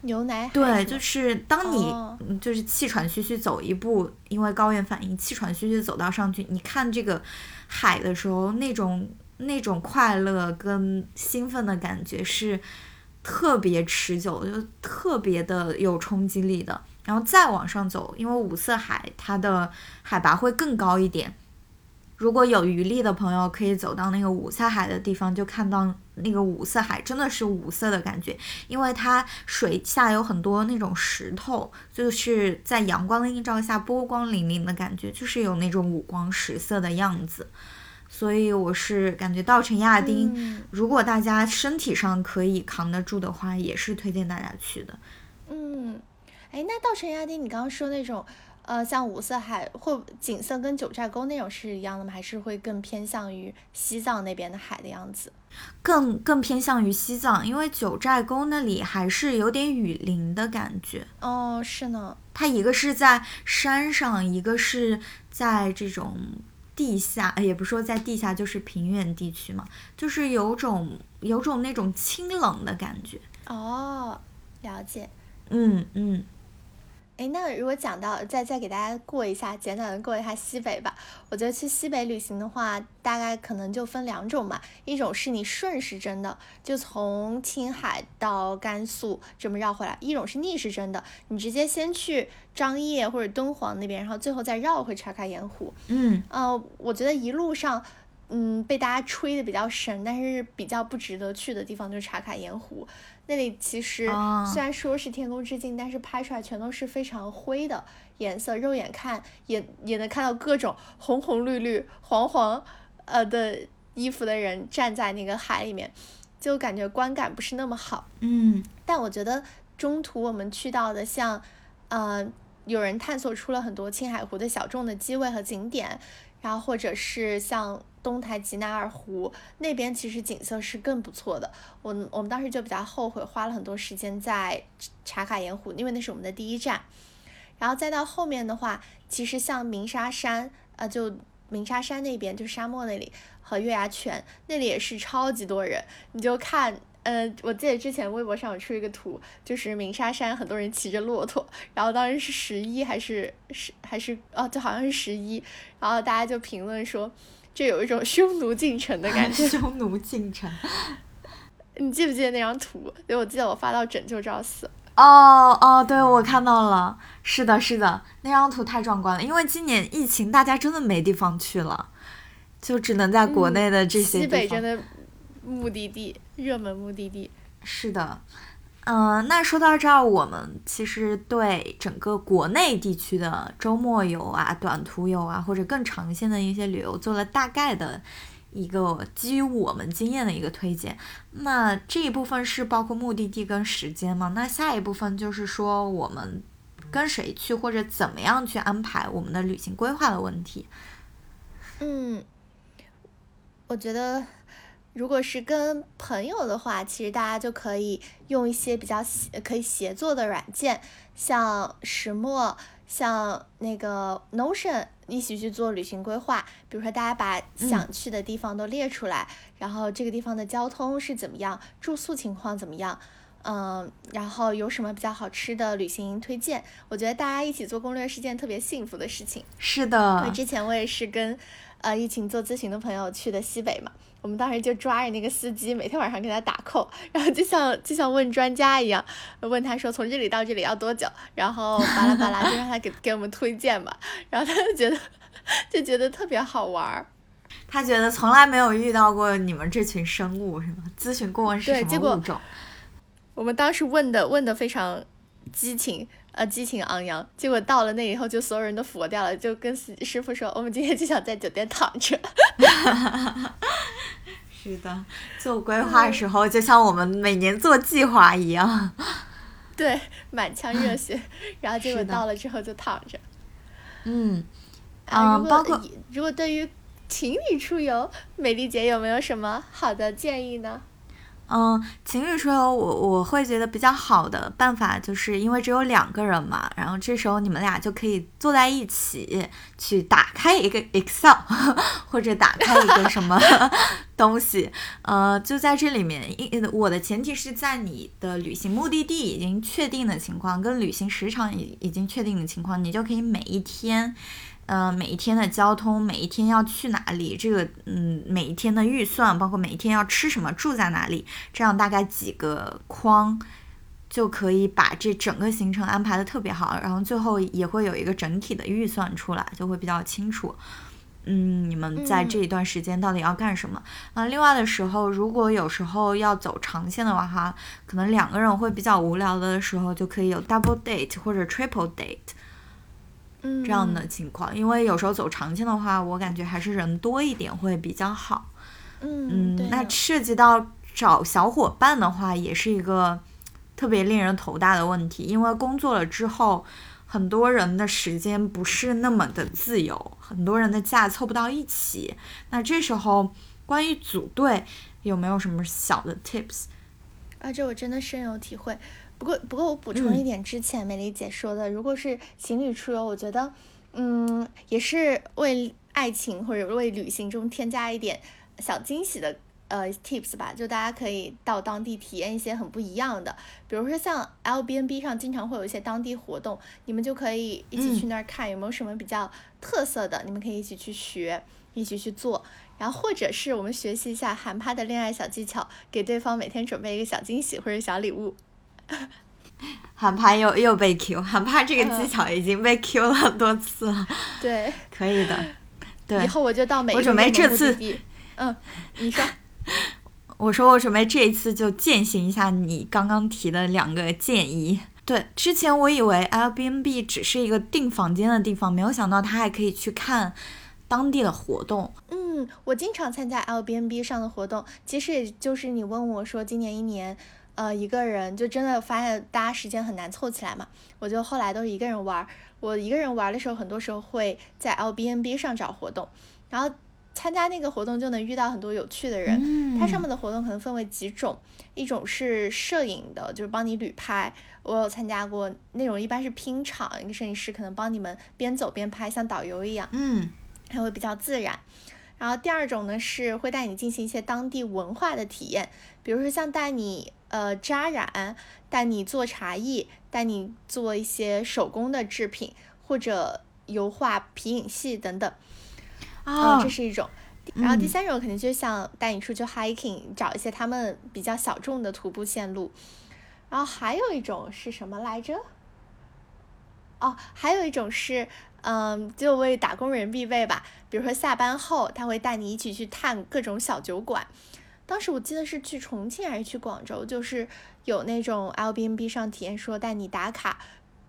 牛奶。对，就是当你就是气喘吁吁走一步，因为高原反应，气喘吁吁走到上去，你看这个海的时候，那种那种快乐跟兴奋的感觉是特别持久，就特别的有冲击力的。然后再往上走，因为五色海它的海拔会更高一点。如果有余力的朋友，可以走到那个五色海的地方，就看到那个五色海真的是五色的感觉，因为它水下有很多那种石头，就是在阳光的映照下波光粼粼的感觉，就是有那种五光十色的样子。所以我是感觉稻城亚丁，如果大家身体上可以扛得住的话，也是推荐大家去的。嗯，哎，那稻城亚丁，你刚刚说那种。呃，像五色海或景色跟九寨沟那种是一样的吗？还是会更偏向于西藏那边的海的样子？更更偏向于西藏，因为九寨沟那里还是有点雨林的感觉。哦，是呢。它一个是在山上，一个是在这种地下，也不说在地下，就是平原地区嘛，就是有种有种那种清冷的感觉。哦，了解。嗯嗯。哎，那如果讲到再再给大家过一下，简短的过一下西北吧。我觉得去西北旅行的话，大概可能就分两种吧。一种是你顺时针的，就从青海到甘肃这么绕回来；一种是逆时针的，你直接先去张掖或者敦煌那边，然后最后再绕回茶卡盐湖。嗯，呃，我觉得一路上，嗯，被大家吹的比较神，但是比较不值得去的地方就是茶卡盐湖。那里其实虽然说是天空之镜，但是拍出来全都是非常灰的颜色，肉眼看也也能看到各种红红绿绿、黄黄呃的衣服的人站在那个海里面，就感觉观感不是那么好。嗯，但我觉得中途我们去到的像，呃，有人探索出了很多青海湖的小众的机位和景点，然后或者是像东台吉乃尔湖那边，其实景色是更不错的。我我们当时就比较后悔，花了很多时间在茶卡盐湖，因为那是我们的第一站。然后再到后面的话，其实像鸣沙山，呃，就鸣沙山那边，就沙漠那里和月牙泉那里也是超级多人。你就看，呃，我记得之前微博上有出一个图，就是鸣沙山很多人骑着骆驼，然后当时是十一还是十还是哦，就好像是十一，然后大家就评论说，这有一种匈奴进城的感觉。匈奴进城。你记不记得那张图？对，我记得我发到拯救赵四。哦哦，对，我看到了，是的，是的，那张图太壮观了。因为今年疫情，大家真的没地方去了，就只能在国内的这些西北真的目的地，热门目的地。是的，嗯，那说到这儿，我们其实对整个国内地区的周末游啊、短途游啊，或者更长线的一些旅游做了大概的。一个基于我们经验的一个推荐，那这一部分是包括目的地跟时间吗？那下一部分就是说我们跟谁去或者怎么样去安排我们的旅行规划的问题。嗯，我觉得如果是跟朋友的话，其实大家就可以用一些比较协可以协作的软件，像石墨。像那个 Notion 一起去做旅行规划，比如说大家把想去的地方都列出来，然后这个地方的交通是怎么样，住宿情况怎么样，嗯，然后有什么比较好吃的旅行推荐，我觉得大家一起做攻略是件特别幸福的事情。是的，之前我也是跟呃一群做咨询的朋友去的西北嘛。我们当时就抓着那个司机，每天晚上给他打扣，然后就像就像问专家一样，问他说从这里到这里要多久，然后巴拉巴拉就让他给给我们推荐嘛，然后他就觉得 就觉得特别好玩儿，他觉得从来没有遇到过你们这群生物是吗？咨询顾问是什么物种？我们当时问的问的非常激情。呃，激情昂扬，结果到了那以后，就所有人都佛掉了，就跟师傅说，我们今天就想在酒店躺着。是的，做规划的时候就像我们每年做计划一样。对，满腔热血，然后结果到了之后就躺着。嗯，啊，包括如果对于情侣出游，美丽姐有没有什么好的建议呢？嗯，情侣出游，我我会觉得比较好的办法，就是因为只有两个人嘛，然后这时候你们俩就可以坐在一起，去打开一个 Excel，或者打开一个什么 东西，呃，就在这里面，我的前提是在你的旅行目的地已经确定的情况，跟旅行时长已已经确定的情况，你就可以每一天。嗯，每一天的交通，每一天要去哪里，这个嗯，每一天的预算，包括每一天要吃什么，住在哪里，这样大概几个框，就可以把这整个行程安排的特别好，然后最后也会有一个整体的预算出来，就会比较清楚。嗯，你们在这一段时间到底要干什么？那另外的时候，如果有时候要走长线的话，哈，可能两个人会比较无聊的时候，就可以有 double date 或者 triple date。这样的情况，因为有时候走长线的话，我感觉还是人多一点会比较好。嗯，那涉及到找小伙伴的话，也是一个特别令人头大的问题，因为工作了之后，很多人的时间不是那么的自由，很多人的假凑不到一起。那这时候，关于组队，有没有什么小的 tips？啊，这我真的深有体会。不过，不过我补充一点，之前美丽姐说的，如果是情侣出游，我觉得，嗯，也是为爱情或者为旅行中添加一点小惊喜的呃 tips 吧。就大家可以到当地体验一些很不一样的，比如说像 L B N B 上经常会有一些当地活动，你们就可以一起去那儿看有没有什么比较特色的，你们可以一起去学，一起去做。然后或者是我们学习一下韩趴的恋爱小技巧，给对方每天准备一个小惊喜或者小礼物。韩趴又又被 Q，韩趴这个技巧已经被 Q 了很多次了。对，可以的。对，以后我就到每我准备这次，嗯，你说。我说我准备这一次就践行一下你刚刚提的两个建议。对，之前我以为 Airbnb 只是一个订房间的地方，没有想到它还可以去看当地的活动。嗯，我经常参加 Airbnb 上的活动，其实也就是你问我说今年一年。呃，一个人就真的发现大家时间很难凑起来嘛，我就后来都是一个人玩。我一个人玩的时候，很多时候会在 L B N B 上找活动，然后参加那个活动就能遇到很多有趣的人。嗯，它上面的活动可能分为几种，一种是摄影的，就是帮你旅拍，我有参加过那种，一般是拼场，一个摄影师可能帮你们边走边拍，像导游一样，嗯还会比较自然。然后第二种呢是会带你进行一些当地文化的体验，比如说像带你呃扎染，带你做茶艺，带你做一些手工的制品或者油画、皮影戏等等。啊，嗯，这是一种。然后第嗯三种肯定就像带你出去 hiking，找一些他们比较小众的徒步线路。然后还有一种是什么来着？哦，还有一种是，嗯，就为打工人必备吧。比如说下班后，他会带你一起去探各种小酒馆。当时我记得是去重庆还是去广州，就是有那种 Airbnb 上体验说带你打卡，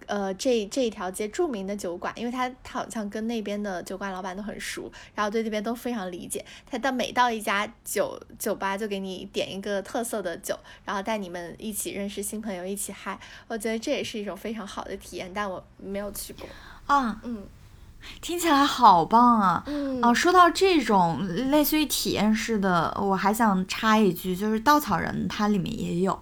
呃，这这一条街著名的酒馆，因为他他好像跟那边的酒馆老板都很熟，然后对那边都非常理解。他到每到一家酒酒吧就给你点一个特色的酒，然后带你们一起认识新朋友，一起嗨。我觉得这也是一种非常好的体验，但我没有去过。啊，嗯听起来好棒啊！嗯啊，说到这种类似于体验式的，我还想插一句，就是稻草人它里面也有。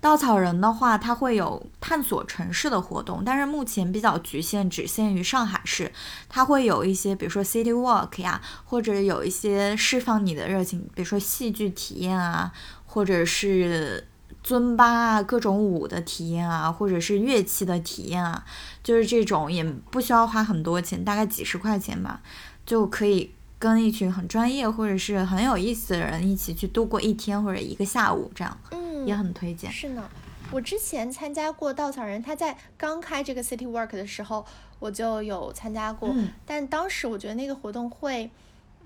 稻草人的话，它会有探索城市的活动，但是目前比较局限，只限于上海市。它会有一些，比如说 City Walk 呀，或者有一些释放你的热情，比如说戏剧体验啊，或者是尊巴啊，各种舞的体验啊，或者是乐器的体验啊，就是这种也不需要花很多钱，大概几十块钱吧，就可以跟一群很专业或者是很有意思的人一起去度过一天或者一个下午，这样嗯，也很推荐。是呢。我之前参加过稻草人，他在刚开这个 City Work 的时候，我就有参加过，嗯但当时我觉得那个活动会，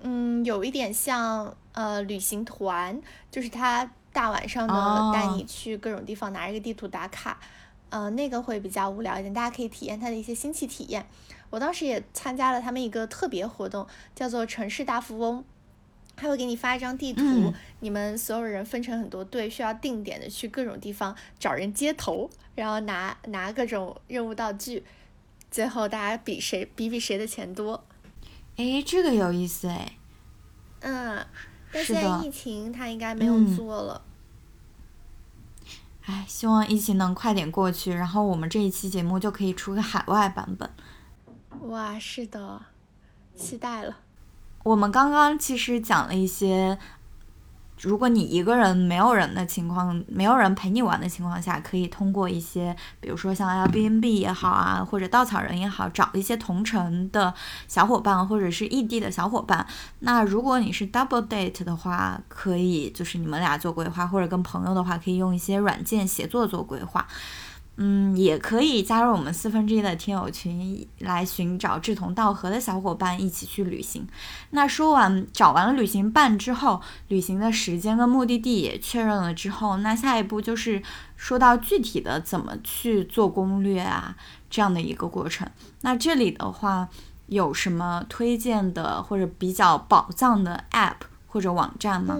嗯，有一点像呃旅行团，就是他大晚上的带哦你去各种地方，拿一个地图打卡，呃，那个会比较无聊一点，大家可以体验它的一些新奇体验。我当时也参加了他们一个特别活动，叫做城市大富翁。他会给你发一张地图，嗯你们所有人分成很多队，需要定点的去各种地方找人接头，然后拿拿各种任务道具，最后大家比谁比比谁的钱多。诶，这个有意思诶。嗯，但是的现在疫情他应该没有嗯做了。哎，希望疫情能快点过去，然后我们这一期节目就可以出个海外版本。哇，是的，期待了。我们刚刚其实讲了一些，如果你一个人没有人的情况，没有人陪你玩的情况下，可以通过一些，比如说像 Airbnb 也好啊，或者稻草人也好，找一些同城的小伙伴或者是异地的小伙伴。那如果你是 double date 的话，可以就是你们俩做规划，或者跟朋友的话，可以用一些软件协作做规划。嗯，也可以加入我们四分之一的听友群，来寻找志同道合的小伙伴一起去旅行。那说完找完了旅行办之后，旅行的时间跟目的地也确认了之后，那下一步就是说到具体的怎么去做攻略啊，这样的一个过程。那这里的话，有什么推荐的或者比较宝藏的 App 或者网站吗？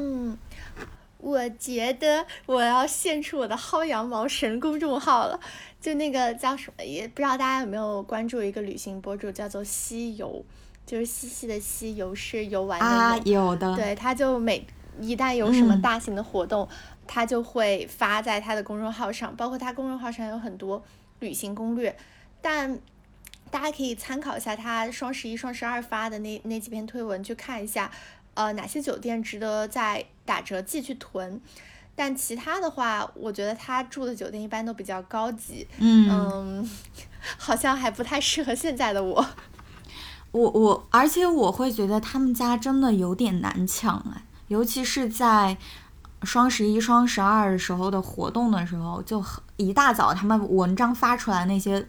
我觉得我要献出我的薅羊毛神公众号了，就那个叫什么，也不知道大家有没有关注一个旅行博主，叫做西游，就是西西的西游是游玩的啊，有的，对，他就每一旦有什么嗯大型的活动，他就会发在他的公众号上，包括他公众号上有很多旅行攻略，但大家可以参考一下他双十一、双十二发的那那几篇推文，去看一下，呃，哪些酒店值得在打折季去囤。但其他的话，我觉得他住的酒店一般都比较高级，嗯，嗯，好像还不太适合现在的我。我我，而且我会觉得他们家真的有点难抢哎，尤其是在双十一、双十二的时候的活动的时候，就很一大早他们文章发出来，那些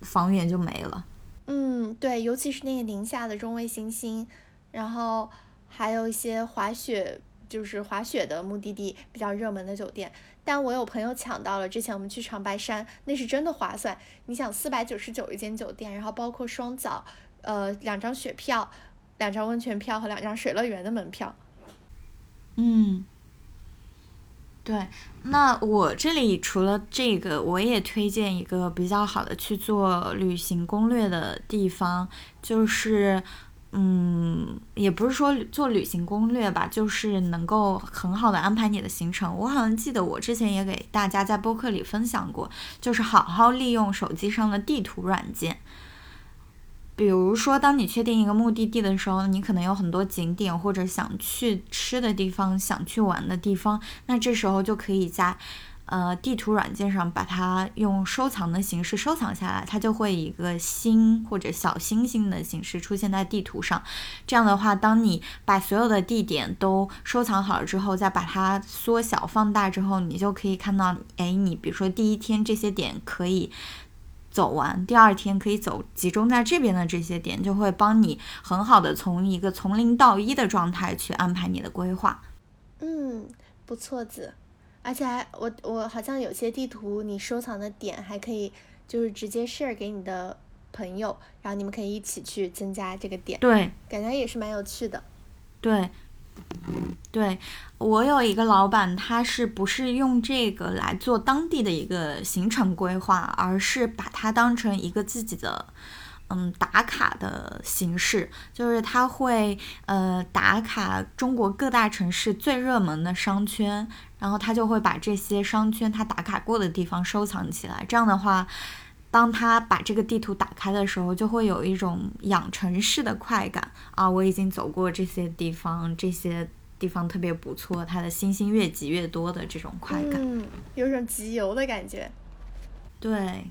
房源就没了。嗯，对，尤其是那个宁夏的中卫星星，然后还有一些滑雪，就是滑雪的目的地比较热门的酒店。但我有朋友抢到了，之前我们去长白山，那是真的划算。你想，四百九十九一间酒店，然后包括双早，呃，两张雪票、两张温泉票和两张水乐园的门票。嗯，对，那我这里除了这个，我也推荐一个比较好的去做旅行攻略的地方，就是，嗯，也不是说做旅行攻略吧，就是能够很好的安排你的行程。我好像记得我之前也给大家在播客里分享过，就是好好利用手机上的地图软件。比如说，当你确定一个目的地的时候，你可能有很多景点或者想去吃的地方、想去玩的地方，那这时候就可以在。呃，地图软件上把它用收藏的形式收藏下来，它就会以一个星或者小星星的形式出现在地图上。这样的话，当你把所有的地点都收藏好了之后，再把它缩小放大之后，你就可以看到，哎，你比如说第一天这些点可以走完，第二天可以走集中在这边的这些点，就会帮你很好的从一个从零到一的状态去安排你的规划。嗯，不错子。而且还我我好像有些地图，你收藏的点还可以就是直接 share 给你的朋友，然后你们可以一起去增加这个点。对，感觉也是蛮有趣的。对，对我有一个老板，他是不是用这个来做当地的一个行程规划，而是把它当成一个自己的。嗯，打卡的形式就是他会呃打卡中国各大城市最热门的商圈，然后他就会把这些商圈他打卡过的地方收藏起来。这样的话，当他把这个地图打开的时候，就会有一种养成式的快感啊！我已经走过这些地方，这些地方特别不错，它的星星越集越多的这种快感，嗯，有种集邮的感觉，对。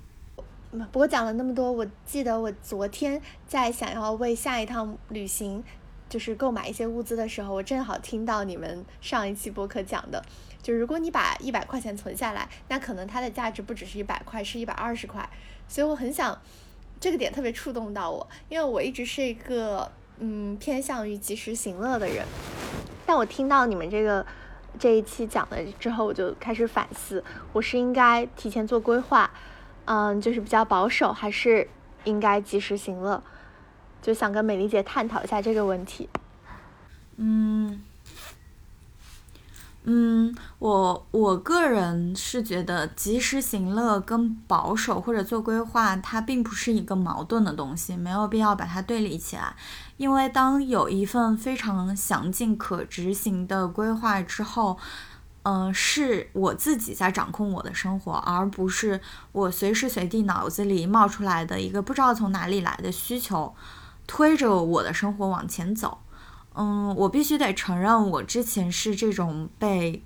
不过讲了那么多，我记得我昨天在想要为下一趟旅行，就是购买一些物资的时候，我正好听到你们上一期播客讲的，就如果你把一百块钱存下来，那可能它的价值不只是一百块，是一百二十块。所以我很想，这个点特别触动到我，因为我一直是一个嗯偏向于及时行乐的人，但我听到你们这个这一期讲了之后，我就开始反思，我是应该提前做规划。嗯，就是比较保守，还是应该及时行乐？就想跟美丽姐探讨一下这个问题。嗯，嗯，我我个人是觉得及时行乐跟保守或者做规划，它并不是一个矛盾的东西，没有必要把它对立起来。因为当有一份非常详尽可执行的规划之后，嗯，是我自己在掌控我的生活，而不是我随时随地脑子里冒出来的一个不知道从哪里来的需求，推着我的生活往前走。嗯，我必须得承认，我之前是这种被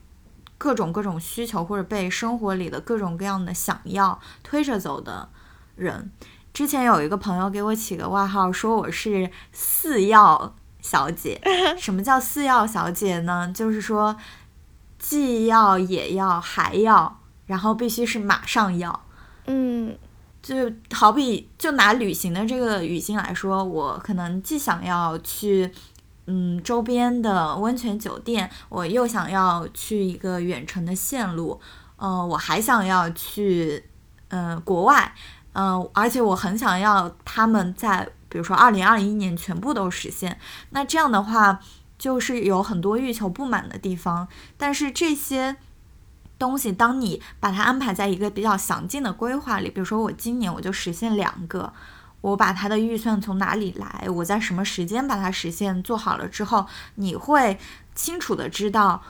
各种各种需求或者被生活里的各种各样的想要推着走的人。之前有一个朋友给我起个外号，说我是四要小姐。什么叫四要小姐呢？就是说。既要也要还要，然后必须是马上要，嗯，就好比就拿旅行的这个语境来说，我可能既想要去，嗯，周边的温泉酒店，我又想要去一个远程的线路，嗯，我还想要去，嗯，国外，嗯，而且我很想要他们在，比如说二零二一年全部都实现，那这样的话。就是有很多欲求不满的地方，但是这些东西，当你把它安排在一个比较详尽的规划里，比如说我今年我就实现两个，我把它的预算从哪里来，我在什么时间把它实现做好了之后，你会清楚的知道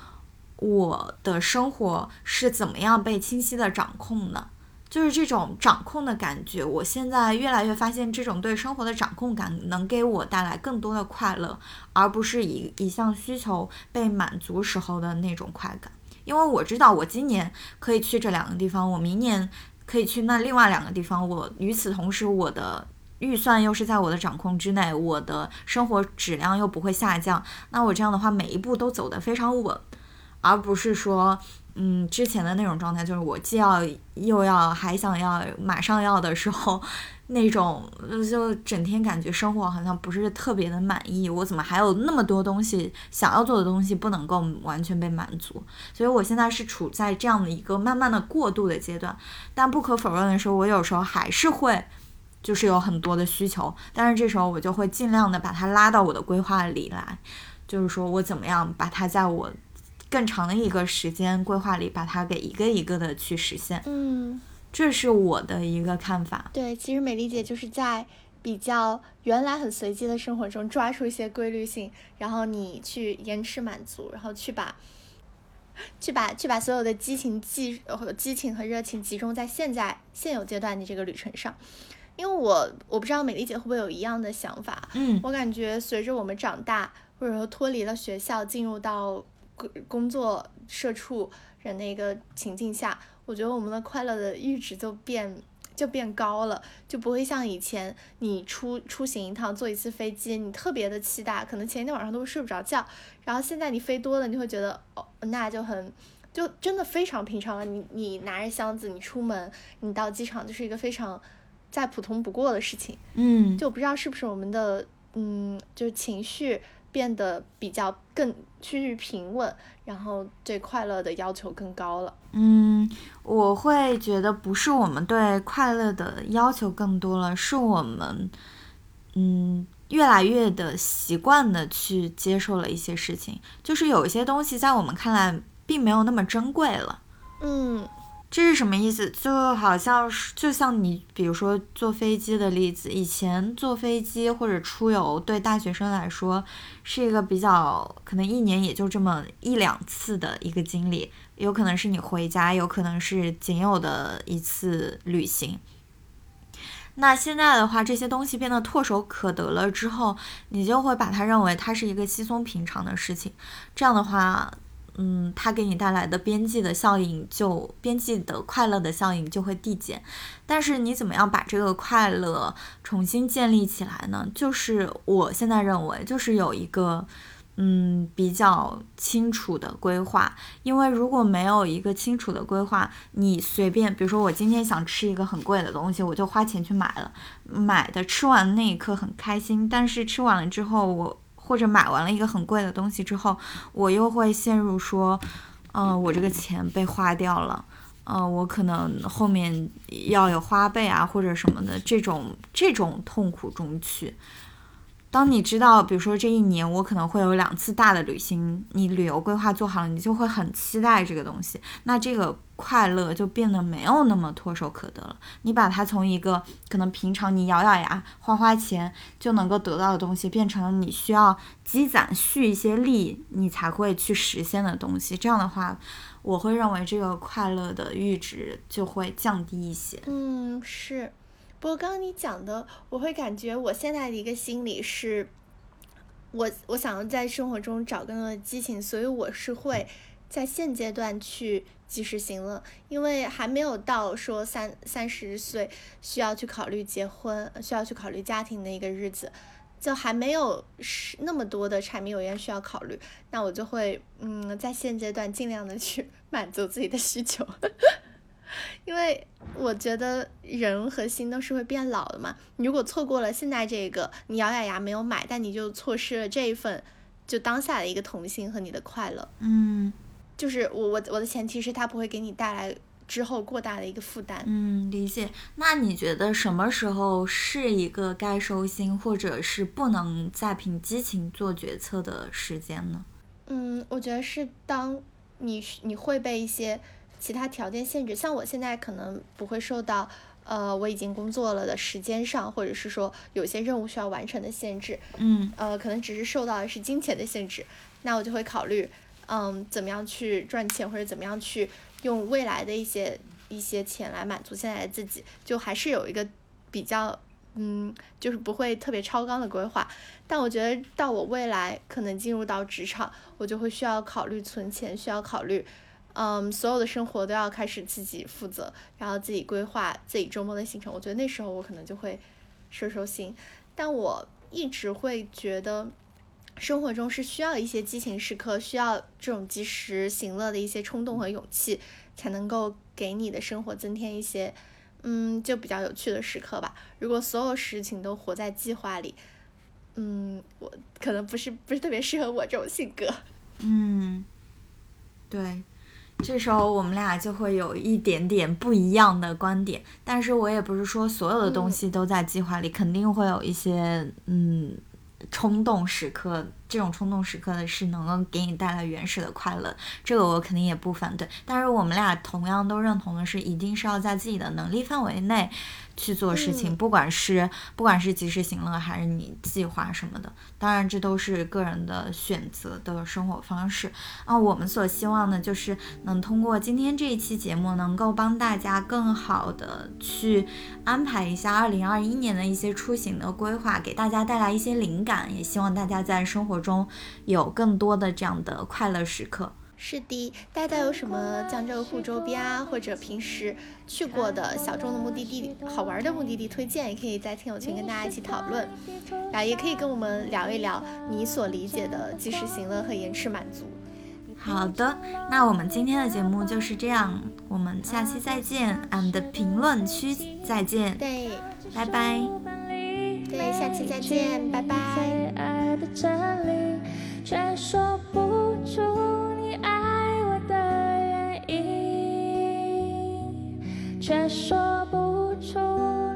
我的生活是怎么样被清晰的掌控的。就是这种掌控的感觉，我现在越来越发现，这种对生活的掌控感能给我带来更多的快乐，而不是一一项需求被满足时候的那种快感。因为我知道，我今年可以去这两个地方，我明年可以去那另外两个地方。我与此同时，我的预算又是在我的掌控之内，我的生活质量又不会下降。那我这样的话，每一步都走得非常稳，而不是说。嗯，之前的那种状态就是我既要又要还想要马上要的时候，那种就整天感觉生活好像不是特别的满意。我怎么还有那么多东西想要做的东西不能够完全被满足？所以我现在是处在这样的一个慢慢的过渡的阶段。但不可否认的是，我有时候还是会就是有很多的需求，但是这时候我就会尽量的把它拉到我的规划里来，就是说我怎么样把它在我。更长的一个时间规划里，把它给一个一个的去实现。嗯，这是我的一个看法。对，其实美丽姐就是在比较原来很随机的生活中抓出一些规律性，然后你去延迟满足，然后去把，去把去把所有的激情、激和激情和热情集中在现在现有阶段的这个旅程上。因为我我不知道美丽姐会不会有一样的想法，嗯我感觉随着我们长大，或者说脱离了学校，进入到工工作社畜人的一个情境下，我觉得我们的快乐的阈值就变就变高了，就不会像以前你出出行一趟坐一次飞机，你特别的期待，可能前一天晚上都会睡不着觉，然后现在你飞多了，你会觉得哦，那就很。就真的非常平常了，你你拿着箱子，你出门，你到机场就是一个非常再普通不过的事情。嗯，就我不知道是不是我们的嗯，就是情绪变得比较更趋于平稳，然后对快乐的要求更高了。嗯，我会觉得不是我们对快乐的要求更多了，是我们嗯越来越的习惯的去接受了一些事情，就是有一些东西在我们看来并没有那么珍贵了。嗯这是什么意思？就好像是，就像你比如说坐飞机的例子，以前坐飞机或者出游对大学生来说是一个比较可能一年也就这么一两次的一个经历，有可能是你回家，有可能是仅有的一次旅行。那现在的话，这些东西变得唾手可得了之后，你就会把它认为它是一个稀松平常的事情。这样的话，嗯，它给你带来的边际的效应就边际的快乐的效应就会递减。但是你怎么样把这个快乐重新建立起来呢？就是我现在认为，就是有一个嗯比较清楚的规划。因为如果没有一个清楚的规划，你随便，比如说我今天想吃一个很贵的东西，我就花钱去买了，买的吃完那一刻很开心，但是吃完了之后我。或者买完了一个很贵的东西之后，我又会陷入说，嗯、我这个钱被花掉了，嗯，我可能后面要有花呗啊或者什么的这种这种痛苦中去。当你知道，比如说这一年我可能会有两次大的旅行，你旅游规划做好了，你就会很期待这个东西，那这个快乐就变得没有那么唾手可得了。你把它从一个可能平常你咬咬牙花花钱就能够得到的东西，变成了你需要积攒蓄一些力你才会去实现的东西。这样的话，我会认为这个快乐的阈值就会降低一些。嗯，是。不过刚刚你讲的，我会感觉我现在的一个心理是，我我想要在生活中找更多的激情，所以我是会在现阶段去及时行乐，因为还没有到说三三十岁需要去考虑结婚、需要去考虑家庭的一个日子，就还没有是那么多的柴米油盐需要考虑，那我就会嗯在现阶段尽量的去 满足自己的需求。因为我觉得人和心都是会变老的嘛。你如果错过了现在这个，你咬咬牙没有买，但你就错失了这一份就当下的一个童心和你的快乐。嗯就是我我我的前提是它不会给你带来之后过大的一个负担。嗯，理解。那你觉得什么时候是一个该收心，或者是不能再凭激情做决策的时间呢？嗯，我觉得是当你你会被一些其他条件限制，像我现在可能不会受到呃我已经工作了的时间上，或者是说有些任务需要完成的限制，嗯呃，可能只是受到的是金钱的限制，那我就会考虑，嗯，怎么样去赚钱，或者怎么样去用未来的一些一些钱来满足现在的自己，就还是有一个比较，嗯，就是不会特别超纲的规划。但我觉得到我未来可能进入到职场，我就会需要考虑存钱，需要考虑。嗯，所有的生活都要开始自己负责，然后自己规划自己周末的行程。我觉得那时候我可能就会收收心，但我一直会觉得，生活中是需要一些激情时刻，需要这种及时行乐的一些冲动和勇气，才能够给你的生活增添一些，嗯，就比较有趣的时刻吧。如果所有事情都活在计划里，嗯，我可能不是不是特别适合我这种性格。嗯，对。这时候我们俩就会有一点点不一样的观点，但是我也不是说所有的东西都在计划里，肯定会有一些嗯冲动时刻这种冲动时刻的是能够给你带来原始的快乐，这个我肯定也不反对。但是我们俩同样都认同的是，一定是要在自己的能力范围内。去做事情，不管是不管是及时行乐还是你计划什么的，当然这都是个人的选择的生活方式啊。我们所希望的就是能通过今天这一期节目，能够帮大家更好的去安排一下二零二一年的一些出行的规划，给大家带来一些灵感，也希望大家在生活中有更多的这样的快乐时刻。是的，大家有什么江浙沪周边啊，或者平时去过的小众的目的地、好玩的目的地推荐，也可以在听友群跟大家一起讨论，然后也可以跟我们聊一聊你所理解的及时行乐和延迟满足。好的，那我们今天的节目就是这样，我们下期再见俺们的评论区再见，对，拜拜，对，下期再见，拜拜。却说不出你爱我的原因，却说不出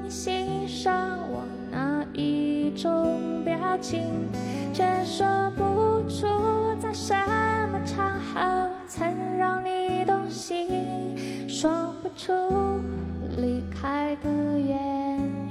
你欣赏我哪一种表情，却说不出在什么场合曾让你动心，说不出离开的原。